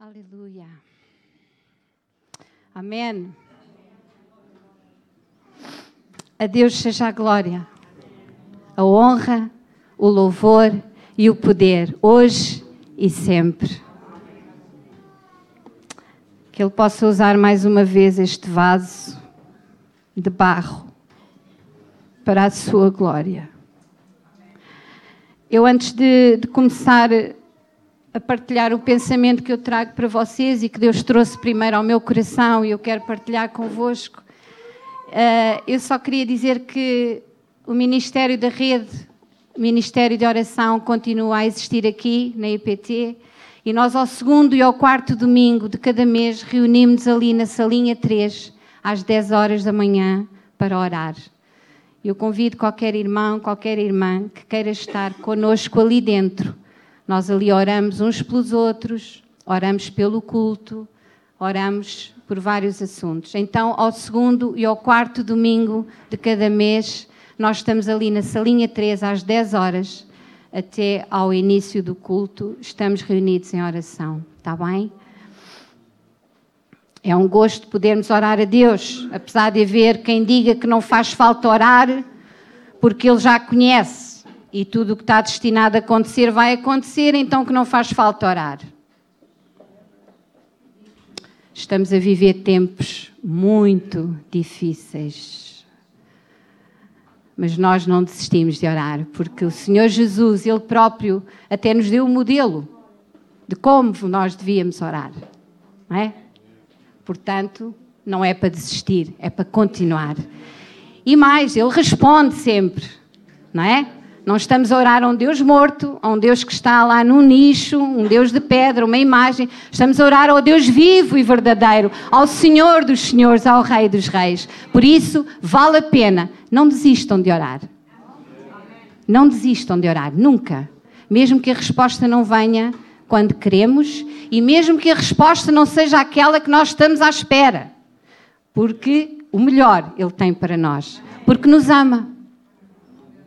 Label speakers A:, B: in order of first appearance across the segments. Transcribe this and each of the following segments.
A: Aleluia. Amém. A Deus seja a glória, a honra, o louvor e o poder, hoje e sempre. Que Ele possa usar mais uma vez este vaso de barro para a sua glória. Eu, antes de, de começar a partilhar o pensamento que eu trago para vocês e que Deus trouxe primeiro ao meu coração e eu quero partilhar convosco. Uh, eu só queria dizer que o Ministério da Rede, o Ministério de Oração, continua a existir aqui na IPT e nós, ao segundo e ao quarto domingo de cada mês, reunimos-nos ali na salinha 3, às 10 horas da manhã, para orar. Eu convido qualquer irmão, qualquer irmã que queira estar conosco ali dentro nós ali oramos uns pelos outros, oramos pelo culto, oramos por vários assuntos. Então, ao segundo e ao quarto domingo de cada mês, nós estamos ali na salinha 3 às 10 horas, até ao início do culto, estamos reunidos em oração. Está bem? É um gosto podermos orar a Deus, apesar de haver quem diga que não faz falta orar, porque Ele já conhece e tudo o que está destinado a acontecer vai acontecer, então que não faz falta orar. Estamos a viver tempos muito difíceis. Mas nós não desistimos de orar, porque o Senhor Jesus, Ele próprio, até nos deu o um modelo de como nós devíamos orar. Não é? Portanto, não é para desistir, é para continuar. E mais, Ele responde sempre, não é? Não estamos a orar a um Deus morto, a um Deus que está lá num nicho, um Deus de pedra, uma imagem. Estamos a orar ao Deus vivo e verdadeiro, ao Senhor dos Senhores, ao Rei dos Reis. Por isso, vale a pena. Não desistam de orar. Não desistam de orar, nunca. Mesmo que a resposta não venha quando queremos e mesmo que a resposta não seja aquela que nós estamos à espera. Porque o melhor Ele tem para nós. Porque nos ama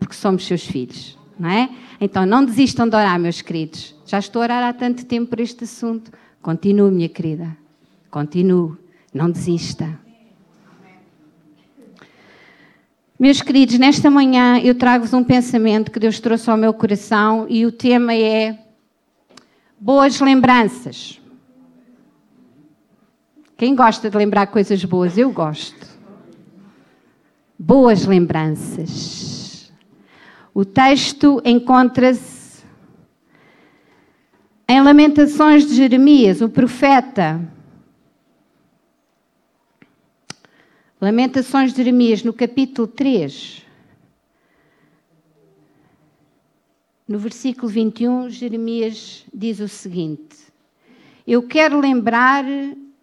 A: porque somos seus filhos, não é? Então não desistam de orar, meus queridos. Já estou a orar há tanto tempo por este assunto. Continue, minha querida. Continue. Não desista. Meus queridos, nesta manhã eu trago-vos um pensamento que Deus trouxe ao meu coração e o tema é boas lembranças. Quem gosta de lembrar coisas boas? Eu gosto. Boas lembranças. O texto encontra-se em Lamentações de Jeremias, o profeta. Lamentações de Jeremias, no capítulo 3. No versículo 21, Jeremias diz o seguinte: Eu quero lembrar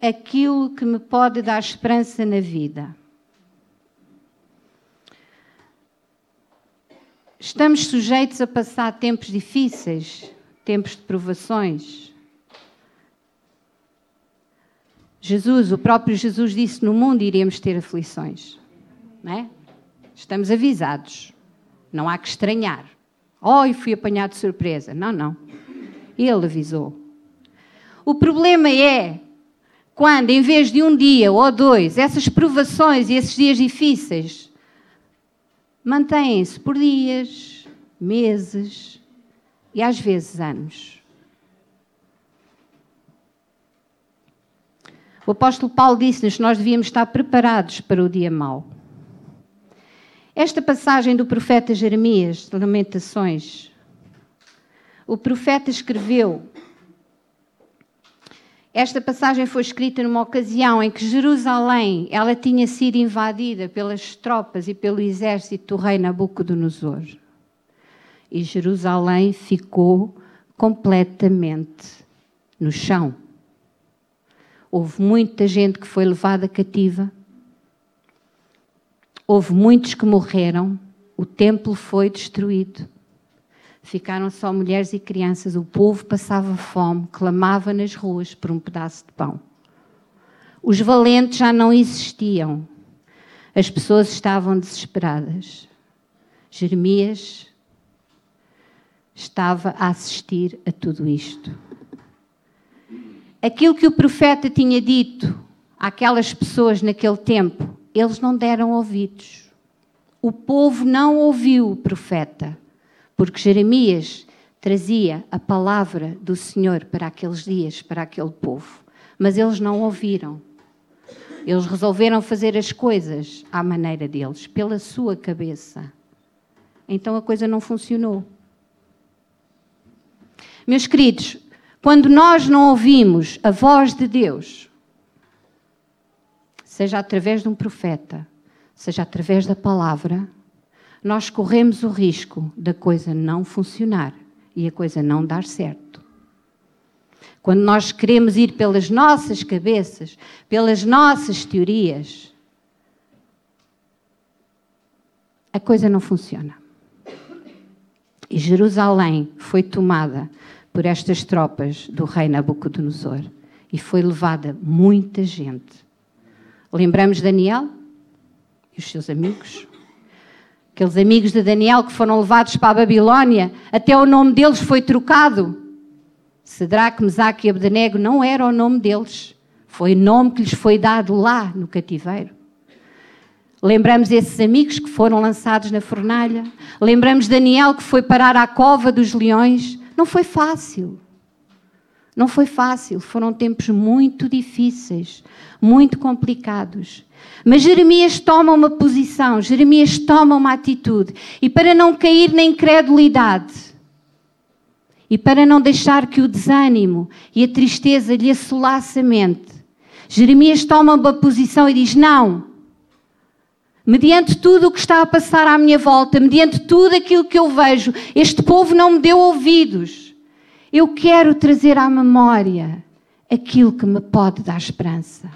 A: aquilo que me pode dar esperança na vida. Estamos sujeitos a passar tempos difíceis, tempos de provações. Jesus, o próprio Jesus disse: No mundo iremos ter aflições. Não é? Estamos avisados. Não há que estranhar. Oh, e fui apanhado de surpresa. Não, não. Ele avisou. O problema é quando, em vez de um dia ou dois, essas provações e esses dias difíceis mantêm-se por dias, meses e às vezes anos. O apóstolo Paulo disse-nos que nós devíamos estar preparados para o dia mau. Esta passagem do profeta Jeremias, de Lamentações, o profeta escreveu esta passagem foi escrita numa ocasião em que Jerusalém ela tinha sido invadida pelas tropas e pelo exército do rei Nabucodonosor. E Jerusalém ficou completamente no chão. Houve muita gente que foi levada cativa. Houve muitos que morreram. O templo foi destruído. Ficaram só mulheres e crianças. O povo passava fome, clamava nas ruas por um pedaço de pão. Os valentes já não existiam. As pessoas estavam desesperadas. Jeremias estava a assistir a tudo isto. aquilo que o profeta tinha dito àquelas pessoas naquele tempo, eles não deram ouvidos. O povo não ouviu o profeta, porque Jeremias trazia a palavra do Senhor para aqueles dias, para aquele povo. Mas eles não ouviram. Eles resolveram fazer as coisas à maneira deles, pela sua cabeça. Então a coisa não funcionou. Meus queridos, quando nós não ouvimos a voz de Deus, seja através de um profeta, seja através da palavra, nós corremos o risco da coisa não funcionar e a coisa não dar certo. Quando nós queremos ir pelas nossas cabeças, pelas nossas teorias, a coisa não funciona. E Jerusalém foi tomada por estas tropas do rei Nabucodonosor e foi levada muita gente. Lembramos Daniel e os seus amigos? Aqueles amigos de Daniel que foram levados para a Babilónia, até o nome deles foi trocado. Sedraque, Mesaque e Abdenego não era o nome deles. Foi o nome que lhes foi dado lá no cativeiro. Lembramos esses amigos que foram lançados na fornalha. Lembramos Daniel que foi parar à cova dos leões. Não foi fácil. Não foi fácil. Foram tempos muito difíceis, muito complicados. Mas Jeremias toma uma posição, Jeremias toma uma atitude. E para não cair na incredulidade, e para não deixar que o desânimo e a tristeza lhe assolasse a mente, Jeremias toma uma posição e diz: Não, mediante tudo o que está a passar à minha volta, mediante tudo aquilo que eu vejo, este povo não me deu ouvidos. Eu quero trazer à memória aquilo que me pode dar esperança.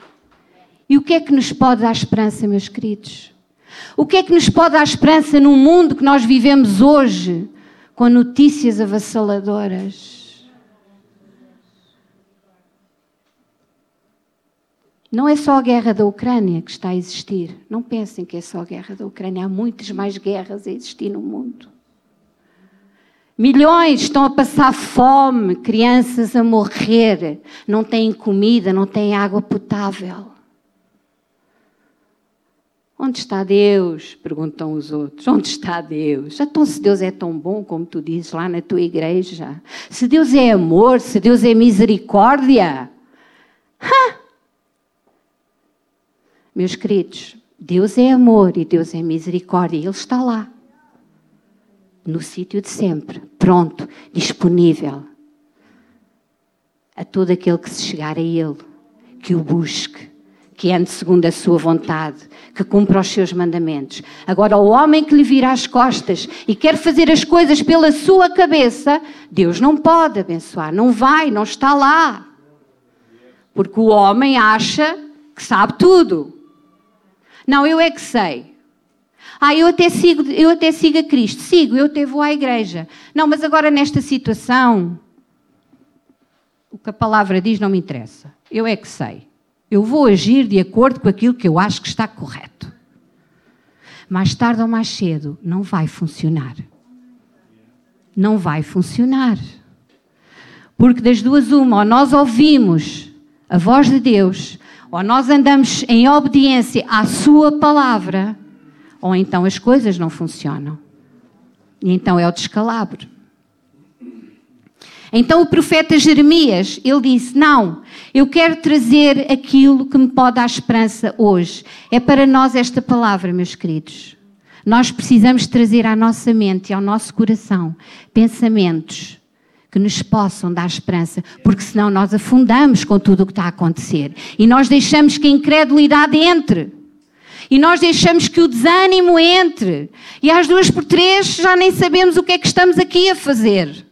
A: E o que é que nos pode dar esperança, meus queridos? O que é que nos pode dar esperança num mundo que nós vivemos hoje, com notícias avassaladoras? Não é só a guerra da Ucrânia que está a existir. Não pensem que é só a guerra da Ucrânia. Há muitas mais guerras a existir no mundo. Milhões estão a passar fome, crianças a morrer, não têm comida, não têm água potável. Onde está Deus? Perguntam os outros. Onde está Deus? Então, se Deus é tão bom como tu dizes lá na tua igreja, se Deus é amor, se Deus é misericórdia. Ha! Meus queridos, Deus é amor e Deus é misericórdia. Ele está lá, no sítio de sempre, pronto, disponível a todo aquele que se chegar a Ele, que o busque que ande segundo a sua vontade, que cumpra os seus mandamentos. Agora, o homem que lhe vira as costas e quer fazer as coisas pela sua cabeça, Deus não pode abençoar, não vai, não está lá. Porque o homem acha que sabe tudo. Não, eu é que sei. Ah, eu até sigo, eu até sigo a Cristo. Sigo, eu até vou à igreja. Não, mas agora nesta situação, o que a palavra diz não me interessa. Eu é que sei. Eu vou agir de acordo com aquilo que eu acho que está correto. Mais tarde ou mais cedo, não vai funcionar. Não vai funcionar. Porque das duas, uma, ou nós ouvimos a voz de Deus, ou nós andamos em obediência à Sua palavra, ou então as coisas não funcionam. E então é o descalabro. Então o profeta Jeremias, ele disse: Não, eu quero trazer aquilo que me pode dar esperança hoje. É para nós esta palavra, meus queridos. Nós precisamos trazer à nossa mente e ao nosso coração pensamentos que nos possam dar esperança, porque senão nós afundamos com tudo o que está a acontecer e nós deixamos que a incredulidade entre. E nós deixamos que o desânimo entre. E às duas por três já nem sabemos o que é que estamos aqui a fazer.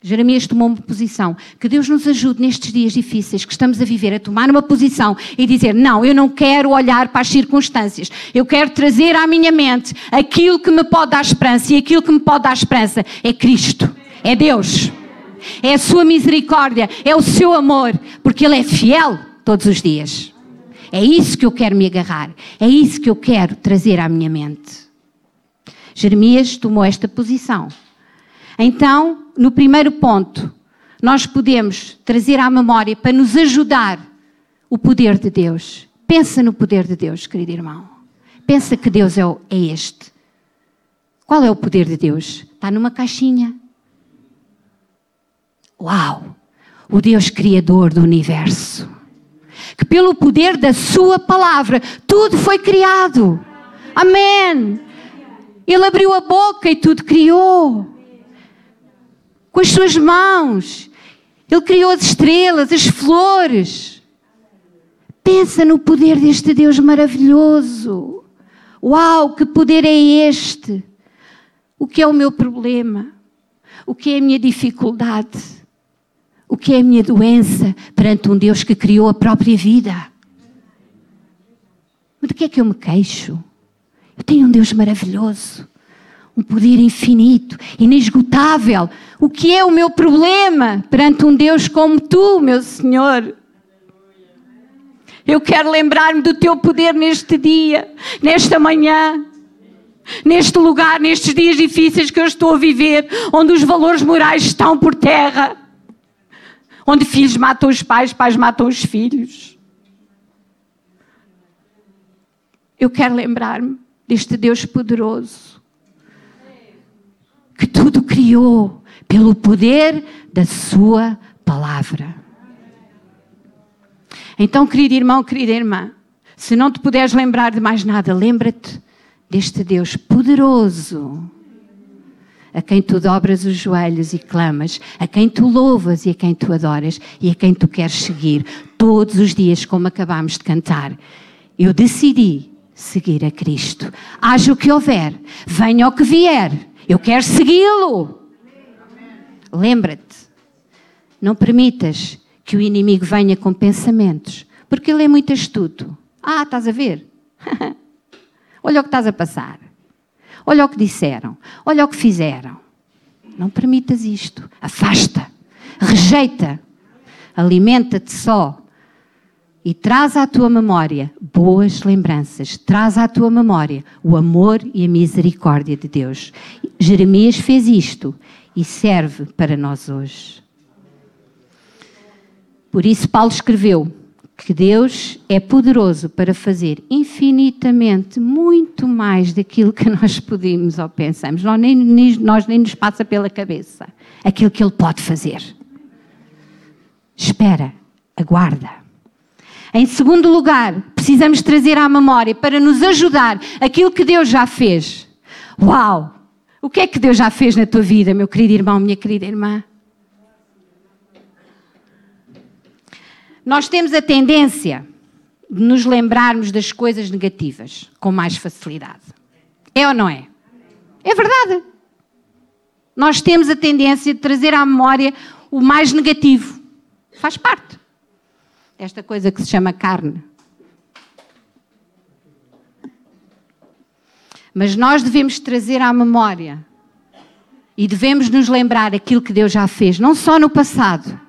A: Jeremias tomou uma posição. Que Deus nos ajude nestes dias difíceis que estamos a viver a tomar uma posição e dizer: Não, eu não quero olhar para as circunstâncias. Eu quero trazer à minha mente aquilo que me pode dar esperança. E aquilo que me pode dar esperança é Cristo, é Deus, é a Sua misericórdia, é o seu amor, porque Ele é fiel todos os dias. É isso que eu quero me agarrar. É isso que eu quero trazer à minha mente. Jeremias tomou esta posição. Então, no primeiro ponto, nós podemos trazer à memória para nos ajudar o poder de Deus. Pensa no poder de Deus, querido irmão. Pensa que Deus é, é este. Qual é o poder de Deus? Está numa caixinha. Uau! O Deus Criador do universo. Que pelo poder da Sua palavra tudo foi criado. Amém! Ele abriu a boca e tudo criou. Com as suas mãos. Ele criou as estrelas, as flores. Pensa no poder deste Deus maravilhoso. Uau, que poder é este? O que é o meu problema? O que é a minha dificuldade? O que é a minha doença perante um Deus que criou a própria vida? Mas do que é que eu me queixo? Eu tenho um Deus maravilhoso, um poder infinito, inesgotável. O que é o meu problema perante um Deus como tu, meu Senhor? Eu quero lembrar-me do teu poder neste dia, nesta manhã, neste lugar, nestes dias difíceis que eu estou a viver, onde os valores morais estão por terra, onde filhos matam os pais, pais matam os filhos. Eu quero lembrar-me deste Deus poderoso que tudo criou pelo poder da Sua palavra. Então, querido irmão, querida irmã, se não te puderes lembrar de mais nada, lembra-te deste Deus poderoso, a quem tu dobras os joelhos e clamas, a quem tu louvas e a quem tu adoras e a quem tu queres seguir todos os dias, como acabámos de cantar. Eu decidi seguir a Cristo. Haja o que houver, venha o que vier, eu quero segui-lo. Lembra-te, não permitas que o inimigo venha com pensamentos, porque ele é muito astuto. Ah, estás a ver? Olha o que estás a passar. Olha o que disseram. Olha o que fizeram. Não permitas isto. Afasta. Rejeita. Alimenta-te só. E traz à tua memória boas lembranças. Traz à tua memória o amor e a misericórdia de Deus. Jeremias fez isto e serve para nós hoje. Por isso, Paulo escreveu que Deus é poderoso para fazer infinitamente muito mais daquilo que nós podemos ou pensamos. Nós nem, nós nem nos passa pela cabeça aquilo que Ele pode fazer. Espera, aguarda. Em segundo lugar, precisamos trazer à memória para nos ajudar aquilo que Deus já fez. Uau! O que é que Deus já fez na tua vida, meu querido irmão, minha querida irmã? Nós temos a tendência de nos lembrarmos das coisas negativas com mais facilidade. É ou não é? É verdade. Nós temos a tendência de trazer à memória o mais negativo. Faz parte. Esta coisa que se chama carne. Mas nós devemos trazer à memória e devemos nos lembrar aquilo que Deus já fez, não só no passado,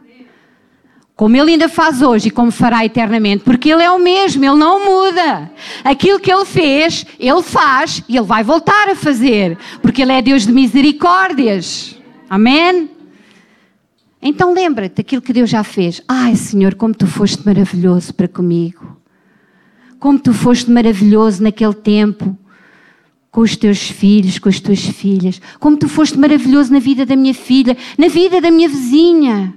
A: como Ele ainda faz hoje e como fará eternamente, porque Ele é o mesmo, Ele não muda. Aquilo que Ele fez, Ele faz e Ele vai voltar a fazer, porque Ele é Deus de misericórdias. Amém? Então lembra-te daquilo que Deus já fez. Ai, Senhor, como tu foste maravilhoso para comigo. Como tu foste maravilhoso naquele tempo com os teus filhos, com as tuas filhas. Como tu foste maravilhoso na vida da minha filha, na vida da minha vizinha.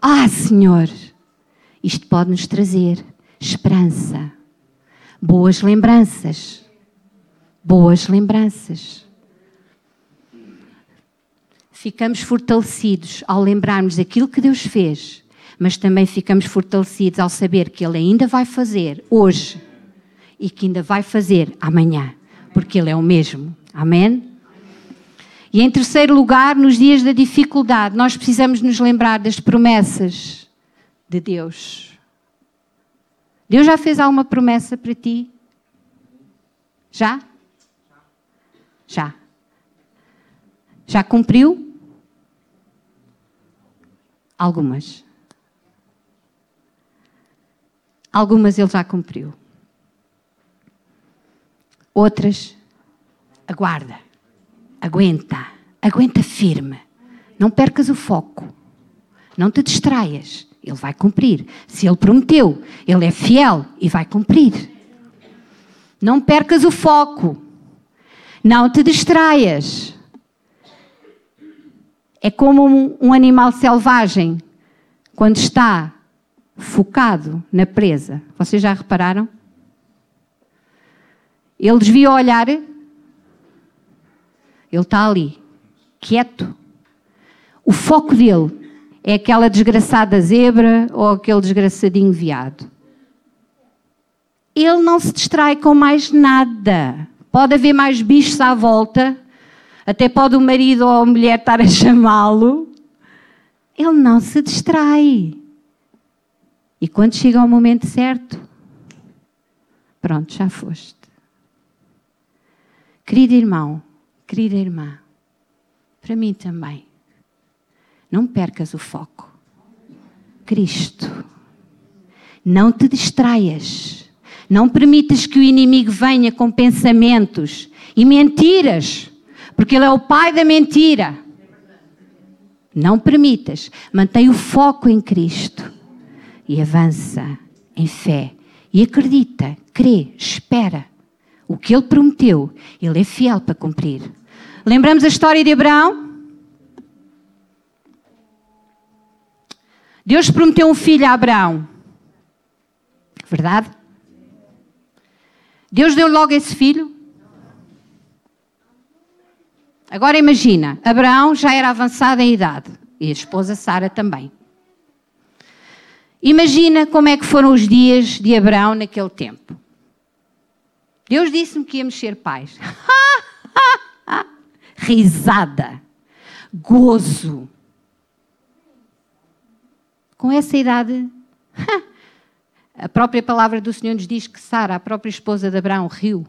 A: Ah, Senhor, isto pode nos trazer esperança, boas lembranças. Boas lembranças. Ficamos fortalecidos ao lembrarmos daquilo que Deus fez, mas também ficamos fortalecidos ao saber que Ele ainda vai fazer hoje e que ainda vai fazer amanhã, porque Ele é o mesmo. Amém? E em terceiro lugar, nos dias da dificuldade, nós precisamos nos lembrar das promessas de Deus. Deus já fez alguma promessa para ti? Já? Já. Já cumpriu? Algumas. Algumas ele já cumpriu. Outras, aguarda aguenta, aguenta firme, Não percas o foco. Não te distraias. Ele vai cumprir. Se ele prometeu, ele é fiel e vai cumprir. Não percas o foco. Não te distraias. É como um, um animal selvagem quando está focado na presa. Vocês já repararam? Ele desvia o olhar, ele está ali, quieto. O foco dele é aquela desgraçada zebra ou aquele desgraçadinho veado. Ele não se distrai com mais nada. Pode haver mais bichos à volta, até pode o marido ou a mulher estar a chamá-lo. Ele não se distrai. E quando chega ao momento certo, pronto, já foste. Querido irmão, querida irmã, para mim também, não percas o foco. Cristo. Não te distraias. Não permitas que o inimigo venha com pensamentos e mentiras, porque ele é o pai da mentira. Não permitas. Mantém o foco em Cristo e avança em fé. E acredita, crê, espera. O que ele prometeu, ele é fiel para cumprir. Lembramos a história de Abraão? Deus prometeu um filho a Abraão. Verdade? Deus deu logo esse filho? Agora imagina, Abraão já era avançado em idade e a esposa Sara também. Imagina como é que foram os dias de Abraão naquele tempo. Deus disse-me que íamos ser pais. Risada, gozo. Com essa idade, a própria palavra do Senhor nos diz que Sara, a própria esposa de Abraão, riu.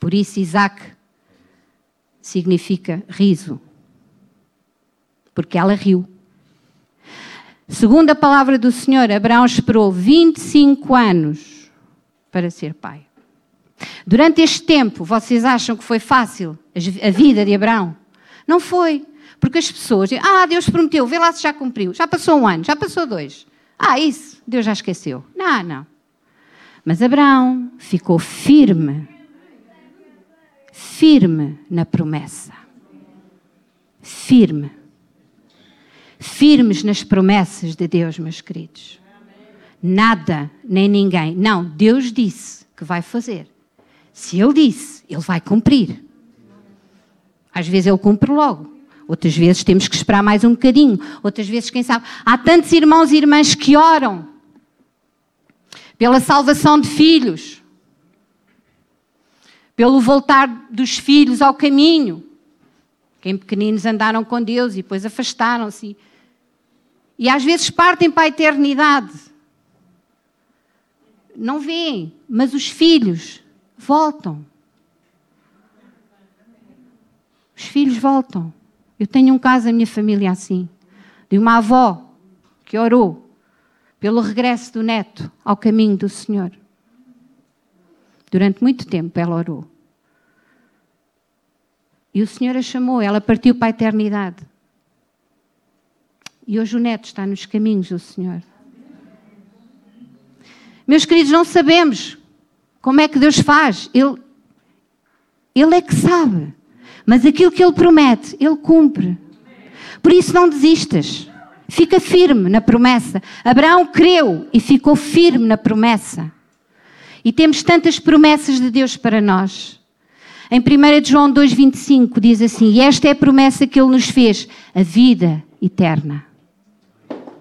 A: Por isso, Isaac significa riso. Porque ela riu. Segundo a palavra do Senhor, Abraão esperou 25 anos para ser pai. Durante este tempo, vocês acham que foi fácil a vida de Abraão? Não foi. Porque as pessoas dizem, ah, Deus prometeu, vê lá se já cumpriu. Já passou um ano, já passou dois. Ah, isso, Deus já esqueceu. Não, não. Mas Abraão ficou firme, firme na promessa. Firme. Firmes nas promessas de Deus, meus queridos nada, nem ninguém. Não, Deus disse que vai fazer. Se Ele disse, Ele vai cumprir. Às vezes Ele cumpre logo. Outras vezes temos que esperar mais um bocadinho. Outras vezes, quem sabe. Há tantos irmãos e irmãs que oram pela salvação de filhos, pelo voltar dos filhos ao caminho. Quem pequeninos andaram com Deus e depois afastaram-se. E às vezes partem para a eternidade não veem, mas os filhos voltam. Os filhos voltam. Eu tenho um caso na minha família assim, de uma avó que orou pelo regresso do neto ao caminho do Senhor. Durante muito tempo ela orou. E o Senhor a chamou, ela partiu para a eternidade. E hoje o neto está nos caminhos do Senhor. Meus queridos, não sabemos como é que Deus faz. Ele, ele é que sabe. Mas aquilo que Ele promete, Ele cumpre. Por isso não desistas. Fica firme na promessa. Abraão creu e ficou firme na promessa. E temos tantas promessas de Deus para nós. Em 1 João 2,25 diz assim: E esta é a promessa que Ele nos fez, a vida eterna.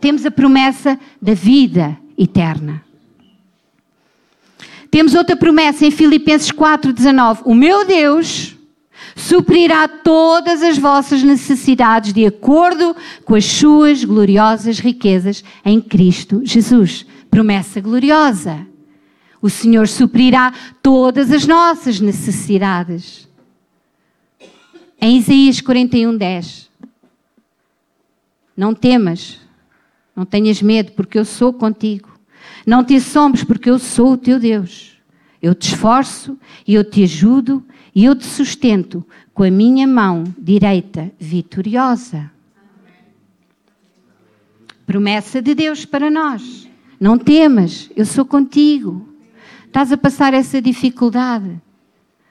A: Temos a promessa da vida eterna. Temos outra promessa em Filipenses 4:19. O meu Deus suprirá todas as vossas necessidades de acordo com as suas gloriosas riquezas em Cristo Jesus. Promessa gloriosa. O Senhor suprirá todas as nossas necessidades. Em Isaías 41:10. Não temas, não tenhas medo, porque eu sou contigo. Não te assombres, porque eu sou o teu Deus. Eu te esforço e eu te ajudo e eu te sustento com a minha mão direita vitoriosa. Promessa de Deus para nós. Não temas, eu sou contigo. Estás a passar essa dificuldade,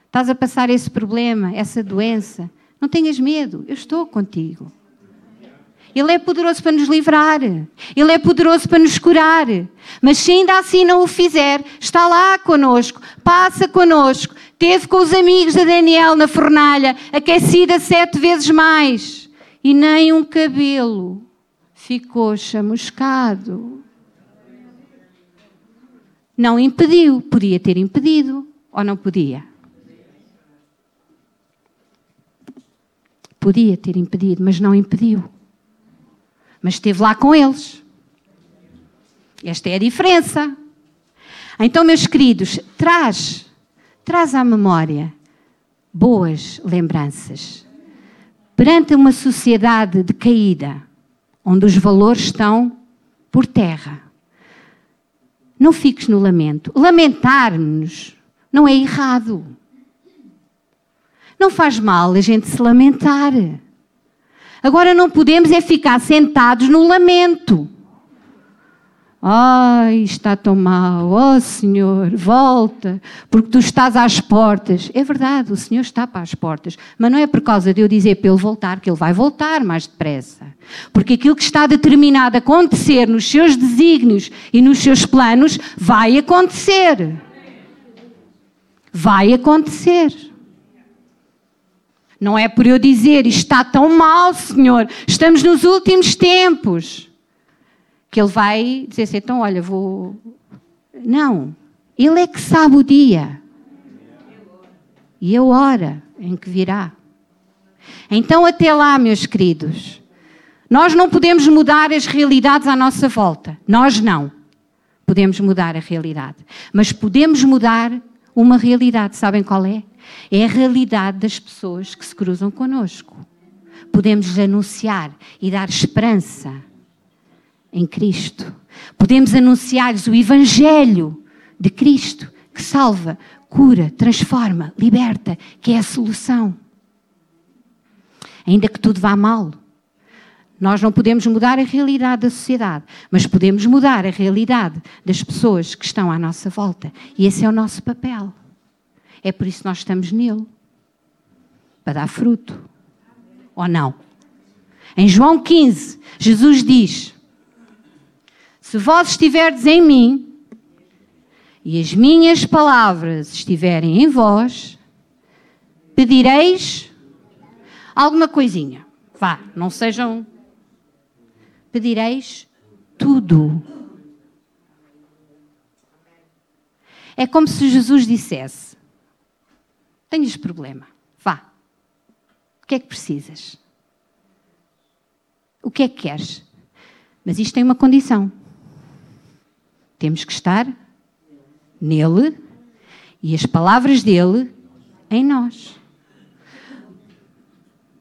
A: estás a passar esse problema, essa doença. Não tenhas medo, eu estou contigo. Ele é poderoso para nos livrar. Ele é poderoso para nos curar. Mas se ainda assim não o fizer, está lá conosco, passa conosco. Teve com os amigos de Daniel na fornalha, aquecida sete vezes mais. E nem um cabelo ficou chamuscado. Não impediu. Podia ter impedido. Ou não podia? Podia ter impedido, mas não impediu mas esteve lá com eles. Esta é a diferença. Então, meus queridos, traz, traz à memória boas lembranças. Perante uma sociedade decaída, onde os valores estão por terra. Não fiques no lamento. Lamentar-nos não é errado. Não faz mal a gente se lamentar. Agora não podemos é ficar sentados no lamento. Ai, está tão mal. Oh, Senhor, volta, porque tu estás às portas. É verdade, o Senhor está para as portas. Mas não é por causa de eu dizer para ele voltar, que ele vai voltar mais depressa. Porque aquilo que está determinado a acontecer nos seus desígnios e nos seus planos vai acontecer. Vai acontecer. Não é por eu dizer está tão mal, Senhor, estamos nos últimos tempos, que Ele vai dizer assim: então, olha, vou. Não. Ele é que sabe o dia e a hora em que virá. Então, até lá, meus queridos, nós não podemos mudar as realidades à nossa volta. Nós não. Podemos mudar a realidade. Mas podemos mudar uma realidade. Sabem qual é? É a realidade das pessoas que se cruzam conosco. Podemos anunciar e dar esperança em Cristo. Podemos anunciar-lhes o Evangelho de Cristo, que salva, cura, transforma, liberta, que é a solução. Ainda que tudo vá mal, nós não podemos mudar a realidade da sociedade, mas podemos mudar a realidade das pessoas que estão à nossa volta. E esse é o nosso papel. É por isso que nós estamos nele para dar fruto. Ou não? Em João 15, Jesus diz: Se vós estiverdes em mim e as minhas palavras estiverem em vós, pedireis alguma coisinha. Vá, não sejam. Pedireis tudo. É como se Jesus dissesse: Tens problema. Vá. O que é que precisas? O que é que queres? Mas isto tem uma condição. Temos que estar nele e as palavras dele em nós.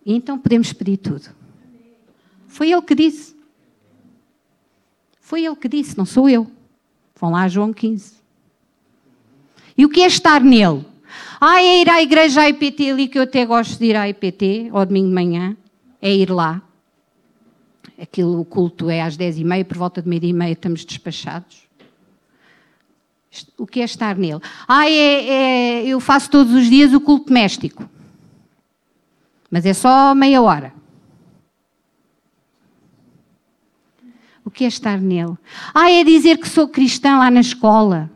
A: E então podemos pedir tudo. Foi ele que disse. Foi ele que disse, não sou eu. Vão lá a João 15. E o que é estar nele? Ah, é ir à igreja IPT ali, que eu até gosto de ir à IPT, ao domingo de manhã. É ir lá. Aquilo, o culto é às dez e meia, por volta de meia e meia estamos despachados. O que é estar nele? Ah, é, é, eu faço todos os dias o culto doméstico. Mas é só meia hora. O que é estar nele? Ah, é dizer que sou cristã lá na escola.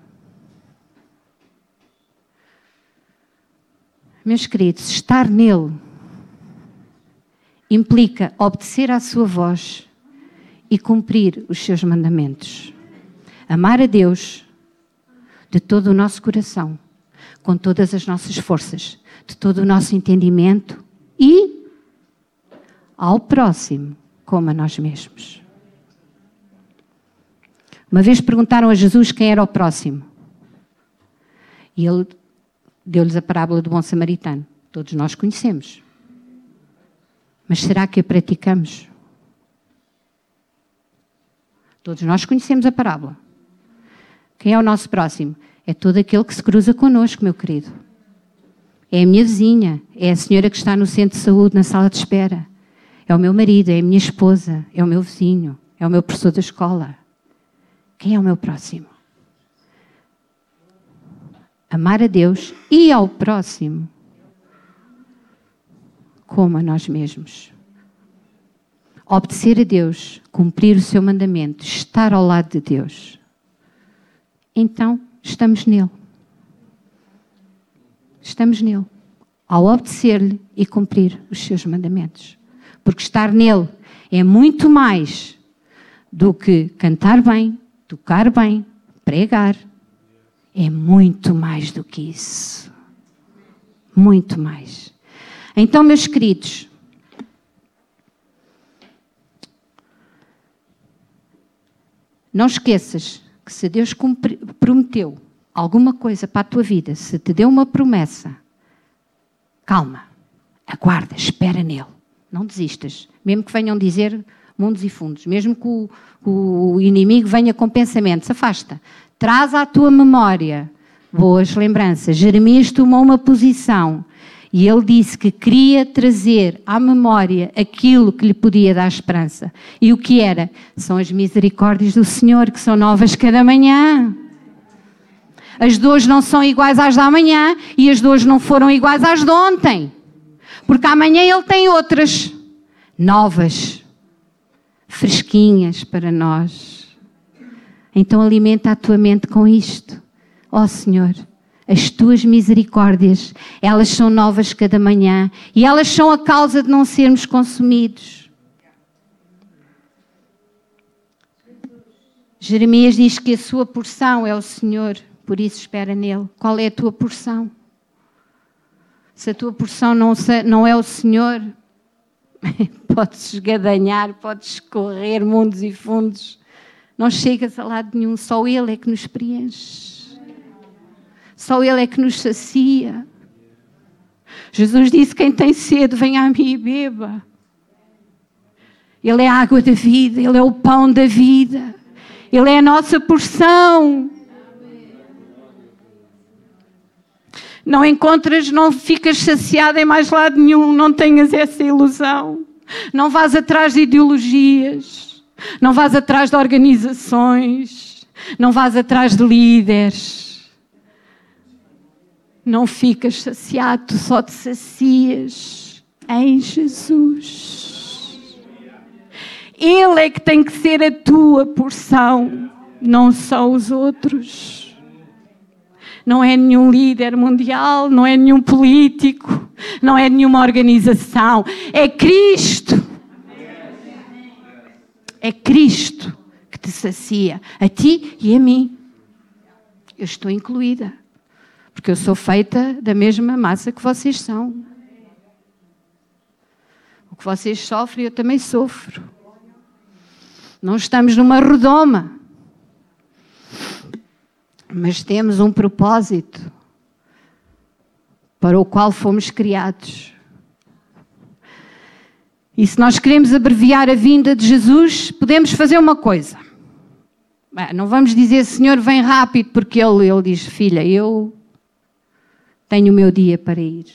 A: Meus queridos, estar nele implica obedecer à sua voz e cumprir os seus mandamentos. Amar a Deus de todo o nosso coração, com todas as nossas forças, de todo o nosso entendimento e ao próximo como a nós mesmos. Uma vez perguntaram a Jesus quem era o próximo. E ele deu-lhes a parábola do bom samaritano. Todos nós conhecemos. Mas será que a praticamos? Todos nós conhecemos a parábola. Quem é o nosso próximo? É todo aquele que se cruza connosco, meu querido. É a minha vizinha, é a senhora que está no centro de saúde, na sala de espera. É o meu marido, é a minha esposa, é o meu vizinho, é o meu professor da escola. Quem é o meu próximo? Amar a Deus e ao próximo como a nós mesmos. Obedecer a Deus, cumprir o seu mandamento, estar ao lado de Deus. Então, estamos nele. Estamos nele. Ao obedecer-lhe e cumprir os seus mandamentos. Porque estar nele é muito mais do que cantar bem, tocar bem, pregar. É muito mais do que isso. Muito mais. Então, meus queridos, não esqueças que se Deus cumpri, prometeu alguma coisa para a tua vida, se te deu uma promessa, calma, aguarda, espera nele, não desistas, mesmo que venham dizer mundos e fundos, mesmo que o, o inimigo venha com pensamentos, afasta, traz à tua memória boas lembranças. Jeremias tomou uma posição e ele disse que queria trazer à memória aquilo que lhe podia dar esperança. E o que era? São as misericórdias do Senhor, que são novas cada manhã. As dores não são iguais às da manhã e as dores não foram iguais às de ontem. Porque amanhã ele tem outras novas, fresquinhas para nós. Então alimenta a tua mente com isto. Ó oh, Senhor, as tuas misericórdias, elas são novas cada manhã e elas são a causa de não sermos consumidos. Jeremias diz que a sua porção é o Senhor, por isso espera nele. Qual é a tua porção? Se a tua porção não, é o Senhor, podes esgadanhar, podes correr mundos e fundos, não chegas a lado nenhum, só Ele é que nos preenche. Só Ele é que nos sacia. Jesus disse: Quem tem sede, venha a mim e beba. Ele é a água da vida, Ele é o pão da vida, Ele é a nossa porção. Não encontras, não ficas saciada em mais lado nenhum, não tenhas essa ilusão. Não vás atrás de ideologias, não vás atrás de organizações, não vás atrás de líderes não ficas saciado, só te sacias em Jesus. Ele é que tem que ser a tua porção, não só os outros. Não é nenhum líder mundial, não é nenhum político, não é nenhuma organização, é Cristo. É Cristo que te sacia, a ti e a mim. Eu estou incluída. Porque eu sou feita da mesma massa que vocês são. O que vocês sofrem, eu também sofro. Não estamos numa redoma. Mas temos um propósito para o qual fomos criados. E se nós queremos abreviar a vinda de Jesus, podemos fazer uma coisa. Não vamos dizer, Senhor, vem rápido, porque ele, ele diz, filha, eu tenho o meu dia para ir.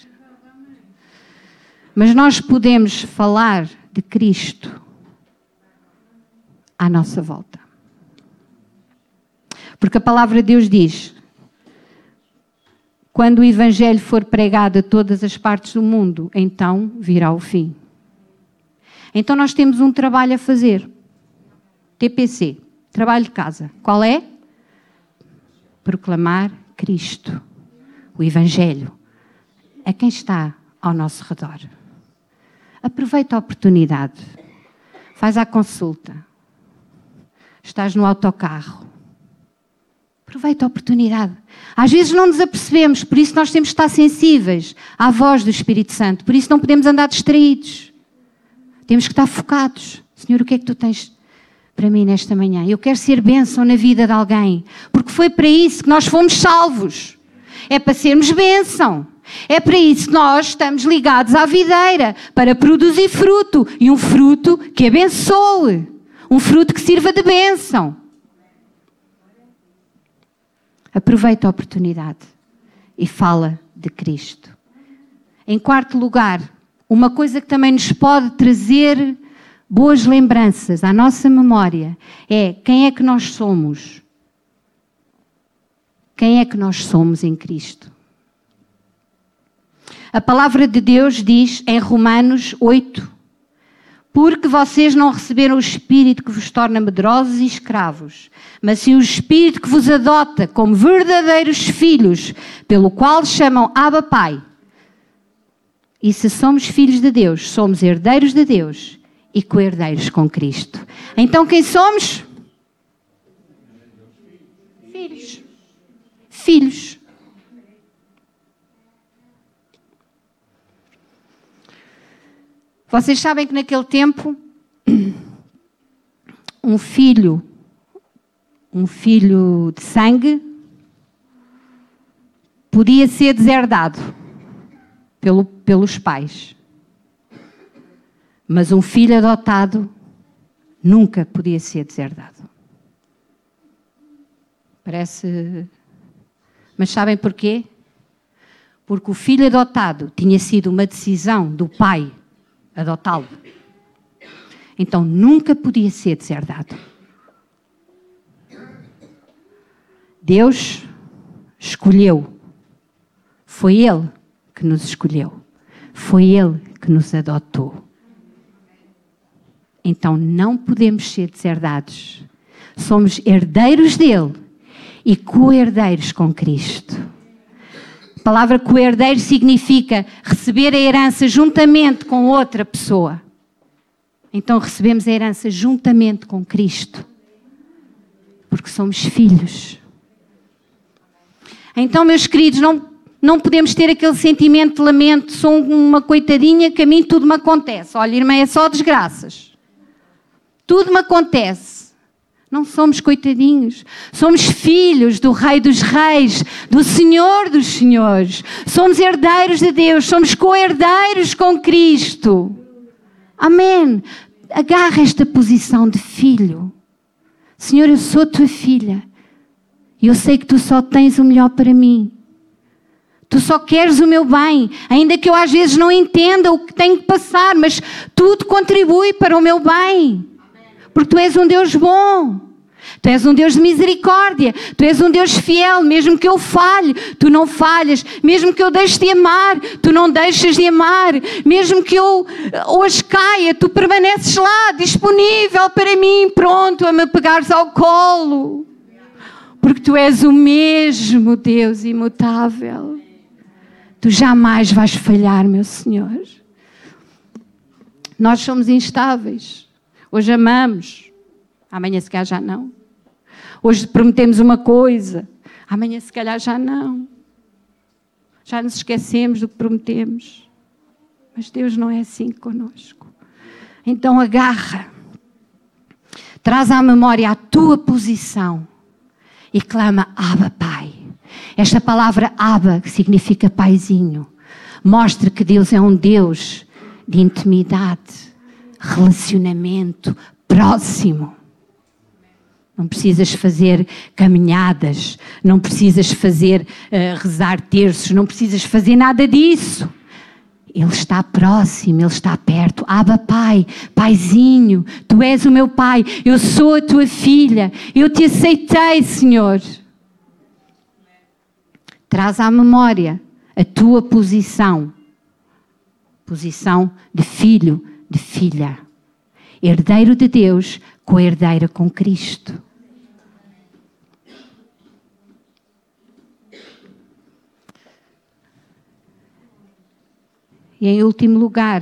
A: Mas nós podemos falar de Cristo à nossa volta. Porque a palavra de Deus diz: quando o Evangelho for pregado a todas as partes do mundo, então virá o fim. Então nós temos um trabalho a fazer. TPC, trabalho de casa. Qual é? Proclamar Cristo o Evangelho a quem está ao nosso redor. Aproveita a oportunidade. Faz a consulta. Estás no autocarro. Aproveita a oportunidade. Às vezes não nos apercebemos, por isso nós temos que estar sensíveis à voz do Espírito Santo. Por isso não podemos andar distraídos. Temos que estar focados. Senhor, o que é que tu tens para mim nesta manhã? Eu quero ser bênção na vida de alguém, porque foi para isso que nós fomos salvos é para sermos bênção. É para isso que nós estamos ligados à videira, para produzir fruto. E um fruto que abençoe. Um fruto que sirva de bênção. Aproveita a oportunidade e fala de Cristo. Em quarto lugar, uma coisa que também nos pode trazer boas lembranças à nossa memória é quem é que nós somos. Quem é que nós somos em Cristo? A palavra de Deus diz em Romanos 8: Porque vocês não receberam o Espírito que vos torna medrosos e escravos, mas sim o Espírito que vos adota como verdadeiros filhos, pelo qual chamam Abba Pai. E se somos filhos de Deus, somos herdeiros de Deus e co-herdeiros com Cristo. Então quem somos? Filhos. Filhos. Vocês sabem que naquele tempo um filho, um filho de sangue, podia ser deserdado pelo, pelos pais. Mas um filho adotado nunca podia ser deserdado. Parece. Mas sabem porquê? Porque o filho adotado tinha sido uma decisão do pai adotá-lo. Então nunca podia ser deserdado. Deus escolheu. Foi Ele que nos escolheu. Foi Ele que nos adotou. Então não podemos ser deserdados. Somos herdeiros dele e co-herdeiros com Cristo. A palavra co-herdeiro significa receber a herança juntamente com outra pessoa. Então recebemos a herança juntamente com Cristo. Porque somos filhos. Então, meus queridos, não, não podemos ter aquele sentimento de lamento, sou uma coitadinha que a mim tudo me acontece. Olha, irmã, é só desgraças. Tudo me acontece. Não somos coitadinhos. Somos filhos do Rei dos Reis, do Senhor dos Senhores. Somos herdeiros de Deus. Somos co-herdeiros com Cristo. Amém. Agarra esta posição de filho. Senhor, eu sou tua filha. E eu sei que tu só tens o melhor para mim. Tu só queres o meu bem, ainda que eu às vezes não entenda o que tenho que passar, mas tudo contribui para o meu bem porque tu és um Deus bom. Tu és um Deus de misericórdia, tu és um Deus fiel, mesmo que eu falhe, tu não falhas, mesmo que eu deixe de amar, tu não deixas de amar, mesmo que eu hoje caia, tu permaneces lá, disponível para mim, pronto a me pegares ao colo, porque tu és o mesmo Deus imutável. Tu jamais vais falhar, meu Senhor. Nós somos instáveis. Hoje amamos, amanhã se calhar já não. Hoje prometemos uma coisa, amanhã se calhar já não. Já nos esquecemos do que prometemos. Mas Deus não é assim conosco. Então agarra, traz à memória a tua posição e clama Abba Pai. Esta palavra Abba, que significa paizinho, mostra que Deus é um Deus de intimidade relacionamento próximo. Não precisas fazer caminhadas, não precisas fazer uh, rezar terços, não precisas fazer nada disso. Ele está próximo, Ele está perto. Aba, Pai, Paizinho, Tu és o meu Pai, eu sou a Tua filha, eu te aceitei, Senhor. Traz à memória a tua posição, posição de filho, filha. Herdeiro de Deus, co-herdeira com Cristo. E em último lugar,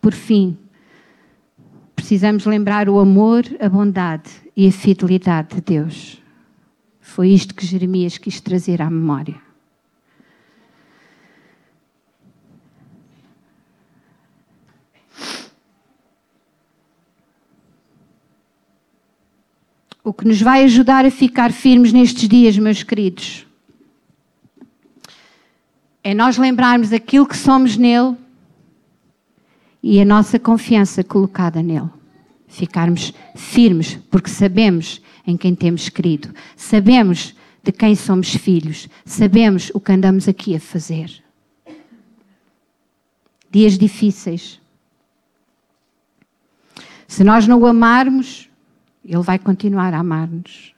A: por fim, precisamos lembrar o amor, a bondade e a fidelidade de Deus. Foi isto que Jeremias quis trazer à memória. O que nos vai ajudar a ficar firmes nestes dias, meus queridos, é nós lembrarmos aquilo que somos nele e a nossa confiança colocada nele. Ficarmos firmes, porque sabemos em quem temos querido, sabemos de quem somos filhos, sabemos o que andamos aqui a fazer. dias difíceis. Se nós não o amarmos, Ele vai continuar a amar-nos.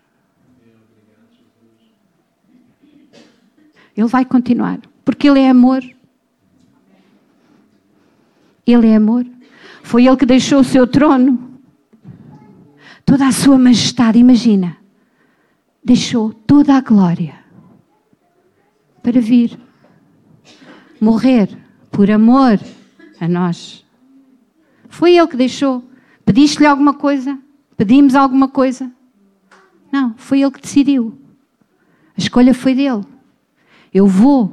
A: Ele vai continuar, porque Ele é amor. Ele é amor. Foi Ele que deixou o seu trono, toda a sua majestade, imagina. Deixou toda a glória para vir morrer por amor a nós. Foi Ele que deixou. Pediste-lhe alguma coisa? Pedimos alguma coisa? Não, foi Ele que decidiu. A escolha foi dele. Eu vou.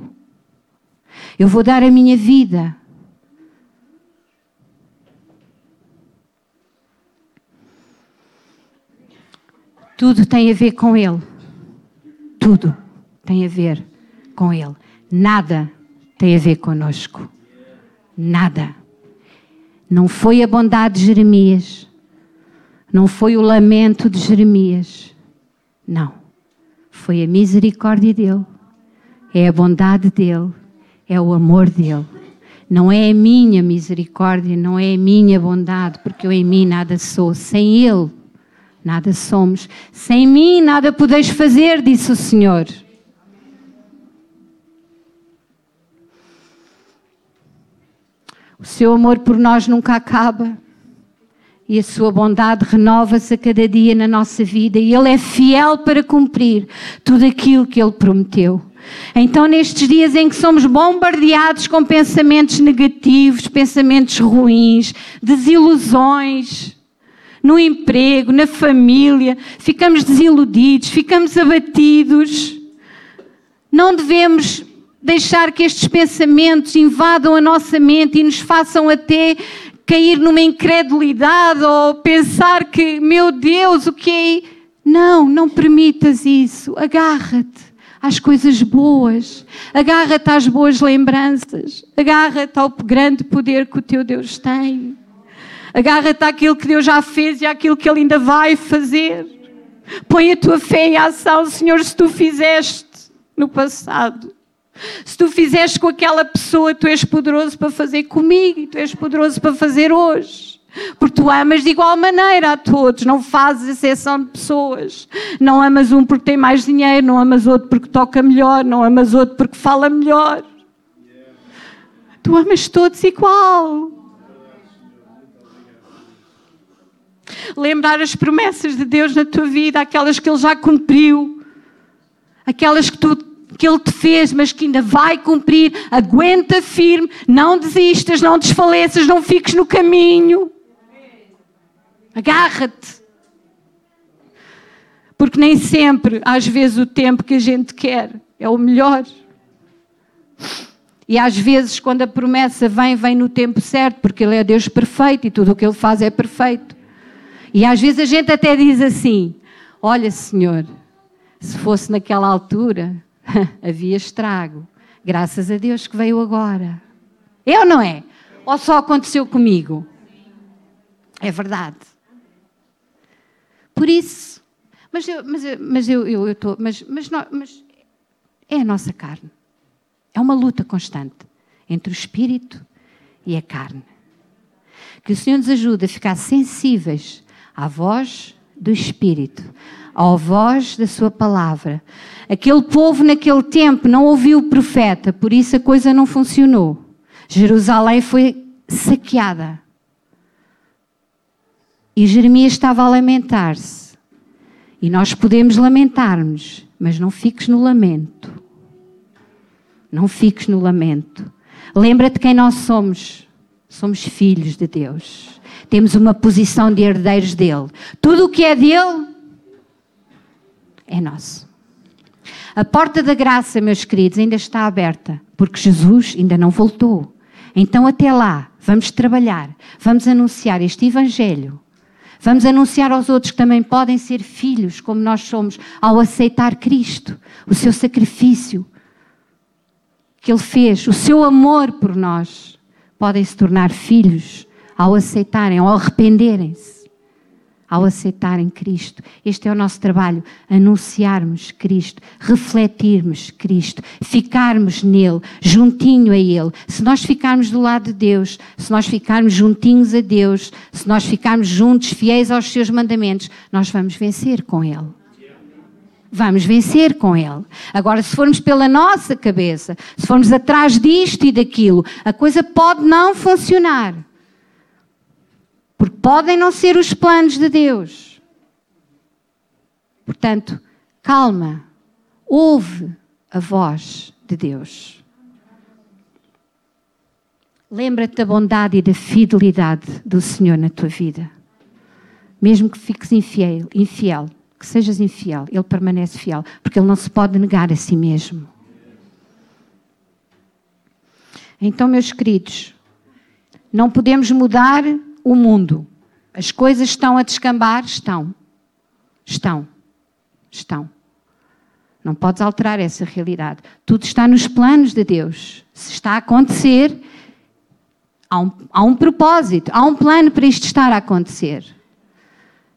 A: Eu vou dar a minha vida. Tudo tem a ver com Ele. Tudo tem a ver com Ele. Nada tem a ver conosco. Nada. Não foi a bondade de Jeremias. Não foi o lamento de Jeremias. Não. Foi a misericórdia dele. É a bondade dele. É o amor dele. Não é a minha misericórdia, não é a minha bondade, porque eu em mim nada sou. Sem ele, nada somos. Sem mim, nada podeis fazer, disse o Senhor. O seu amor por nós nunca acaba. E a sua bondade renova-se a cada dia na nossa vida. E Ele é fiel para cumprir tudo aquilo que Ele prometeu. Então, nestes dias em que somos bombardeados com pensamentos negativos, pensamentos ruins, desilusões, no emprego, na família, ficamos desiludidos, ficamos abatidos, não devemos deixar que estes pensamentos invadam a nossa mente e nos façam até cair numa incredulidade ou pensar que, meu Deus, o que é? Não, não permitas isso. Agarra-te às coisas boas, agarra-te às boas lembranças, agarra-te ao grande poder que o teu Deus tem, agarra-te àquilo que Deus já fez e àquilo que Ele ainda vai fazer. Põe a tua fé em ação, Senhor, se tu fizeste no passado. Se tu fizeste com aquela pessoa, tu és poderoso para fazer comigo e tu és poderoso para fazer hoje. Porque tu amas de igual maneira a todos, não fazes exceção de pessoas. Não amas um porque tem mais dinheiro, não amas outro porque toca melhor, não amas outro porque fala melhor. Tu amas todos igual. Lembrar as promessas de Deus na tua vida, aquelas que Ele já cumpriu, aquelas que tu que Ele te fez, mas que ainda vai cumprir. Aguenta firme, não desistas, não desfaleças, não fiques no caminho. Agarra-te. Porque nem sempre, às vezes, o tempo que a gente quer é o melhor. E às vezes, quando a promessa vem, vem no tempo certo, porque Ele é Deus perfeito e tudo o que Ele faz é perfeito. E às vezes a gente até diz assim: Olha, Senhor, se fosse naquela altura, havia estrago. Graças a Deus que veio agora. É ou não é? Ou só aconteceu comigo? É verdade. Por isso, mas eu, mas eu, mas eu, eu, eu tô, mas, mas, mas é a nossa carne. É uma luta constante entre o espírito e a carne. Que o Senhor nos ajude a ficar sensíveis à voz do espírito, à voz da sua palavra, Aquele povo naquele tempo não ouviu o profeta, por isso a coisa não funcionou. Jerusalém foi saqueada. E Jeremias estava a lamentar-se. E nós podemos lamentar-nos, mas não fiques no lamento. Não fiques no lamento. Lembra-te quem nós somos. Somos filhos de Deus. Temos uma posição de herdeiros dele. Tudo o que é dele é nosso. A porta da graça, meus queridos, ainda está aberta, porque Jesus ainda não voltou. Então, até lá, vamos trabalhar, vamos anunciar este Evangelho. Vamos anunciar aos outros que também podem ser filhos, como nós somos, ao aceitar Cristo, o seu sacrifício que Ele fez, o seu amor por nós. Podem se tornar filhos ao aceitarem, ao arrependerem-se. Ao aceitarem Cristo. Este é o nosso trabalho: anunciarmos Cristo, refletirmos Cristo, ficarmos nele, juntinho a Ele. Se nós ficarmos do lado de Deus, se nós ficarmos juntinhos a Deus, se nós ficarmos juntos, fiéis aos seus mandamentos, nós vamos vencer com Ele. Vamos vencer com Ele. Agora, se formos pela nossa cabeça, se formos atrás disto e daquilo, a coisa pode não funcionar. Porque podem não ser os planos de Deus. Portanto, calma, ouve a voz de Deus. Lembra-te da bondade e da fidelidade do Senhor na tua vida. Mesmo que fiques infiel, infiel, que sejas infiel, Ele permanece fiel, porque Ele não se pode negar a si mesmo. Então, meus queridos, não podemos mudar o mundo. As coisas estão a descambar? Estão. Estão. Estão. Não podes alterar essa realidade. Tudo está nos planos de Deus. Se está a acontecer, há um, há um propósito, há um plano para isto estar a acontecer.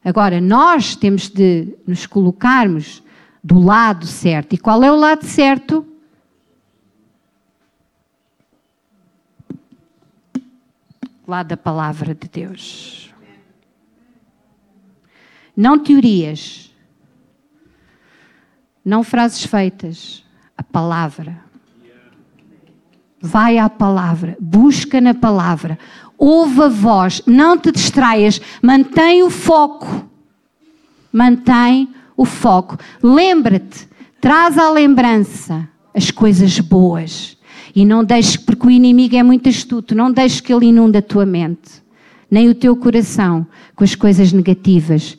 A: Agora, nós temos de nos colocarmos do lado certo. E qual é o lado certo? Lado da palavra de Deus. Não teorias, não frases feitas, a palavra. Vai à palavra, busca na palavra, ouve a voz, não te distraias, mantém o foco. Mantém o foco. Lembra-te, traz à lembrança as coisas boas e não deixes, porque o inimigo é muito astuto, não deixes que ele inunde a tua mente, nem o teu coração com as coisas negativas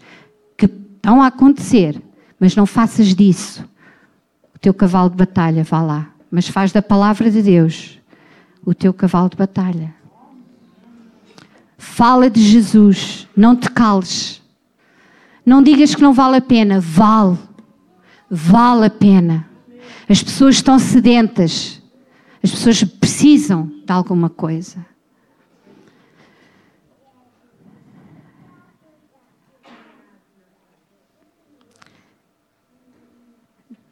A: que estão a acontecer, mas não faças disso o teu cavalo de batalha, vá lá, mas faz da palavra de Deus o teu cavalo de batalha. Fala de Jesus, não te cales. Não digas que não vale a pena, vale. Vale a pena. As pessoas estão sedentas. As pessoas precisam de alguma coisa.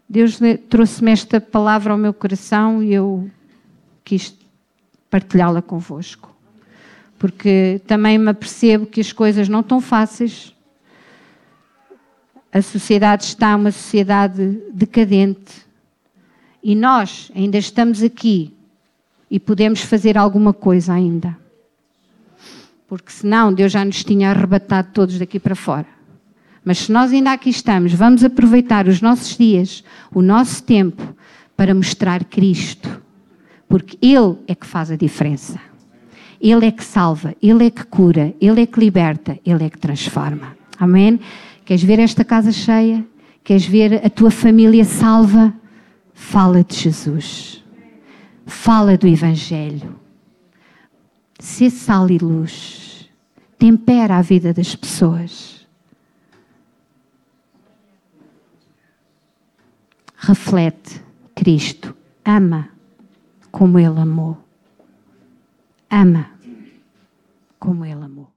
A: Deus trouxe-me esta palavra ao meu coração e eu quis partilhá-la convosco. Porque também me apercebo que as coisas não estão fáceis. A sociedade está uma sociedade decadente e nós ainda estamos aqui e podemos fazer alguma coisa ainda. Porque senão Deus já nos tinha arrebatado todos daqui para fora. Mas se nós ainda aqui estamos, vamos aproveitar os nossos dias, o nosso tempo, para mostrar Cristo. Porque Ele é que faz a diferença. Ele é que salva, Ele é que cura, Ele é que liberta, Ele é que transforma. Amém? Queres ver esta casa cheia? Queres ver a tua família salva? Fala de Jesus. Fala do Evangelho. Sê sal e luz. Tempera a vida das pessoas. Reflete Cristo. Ama como Ele amou. Ama como Ele amou.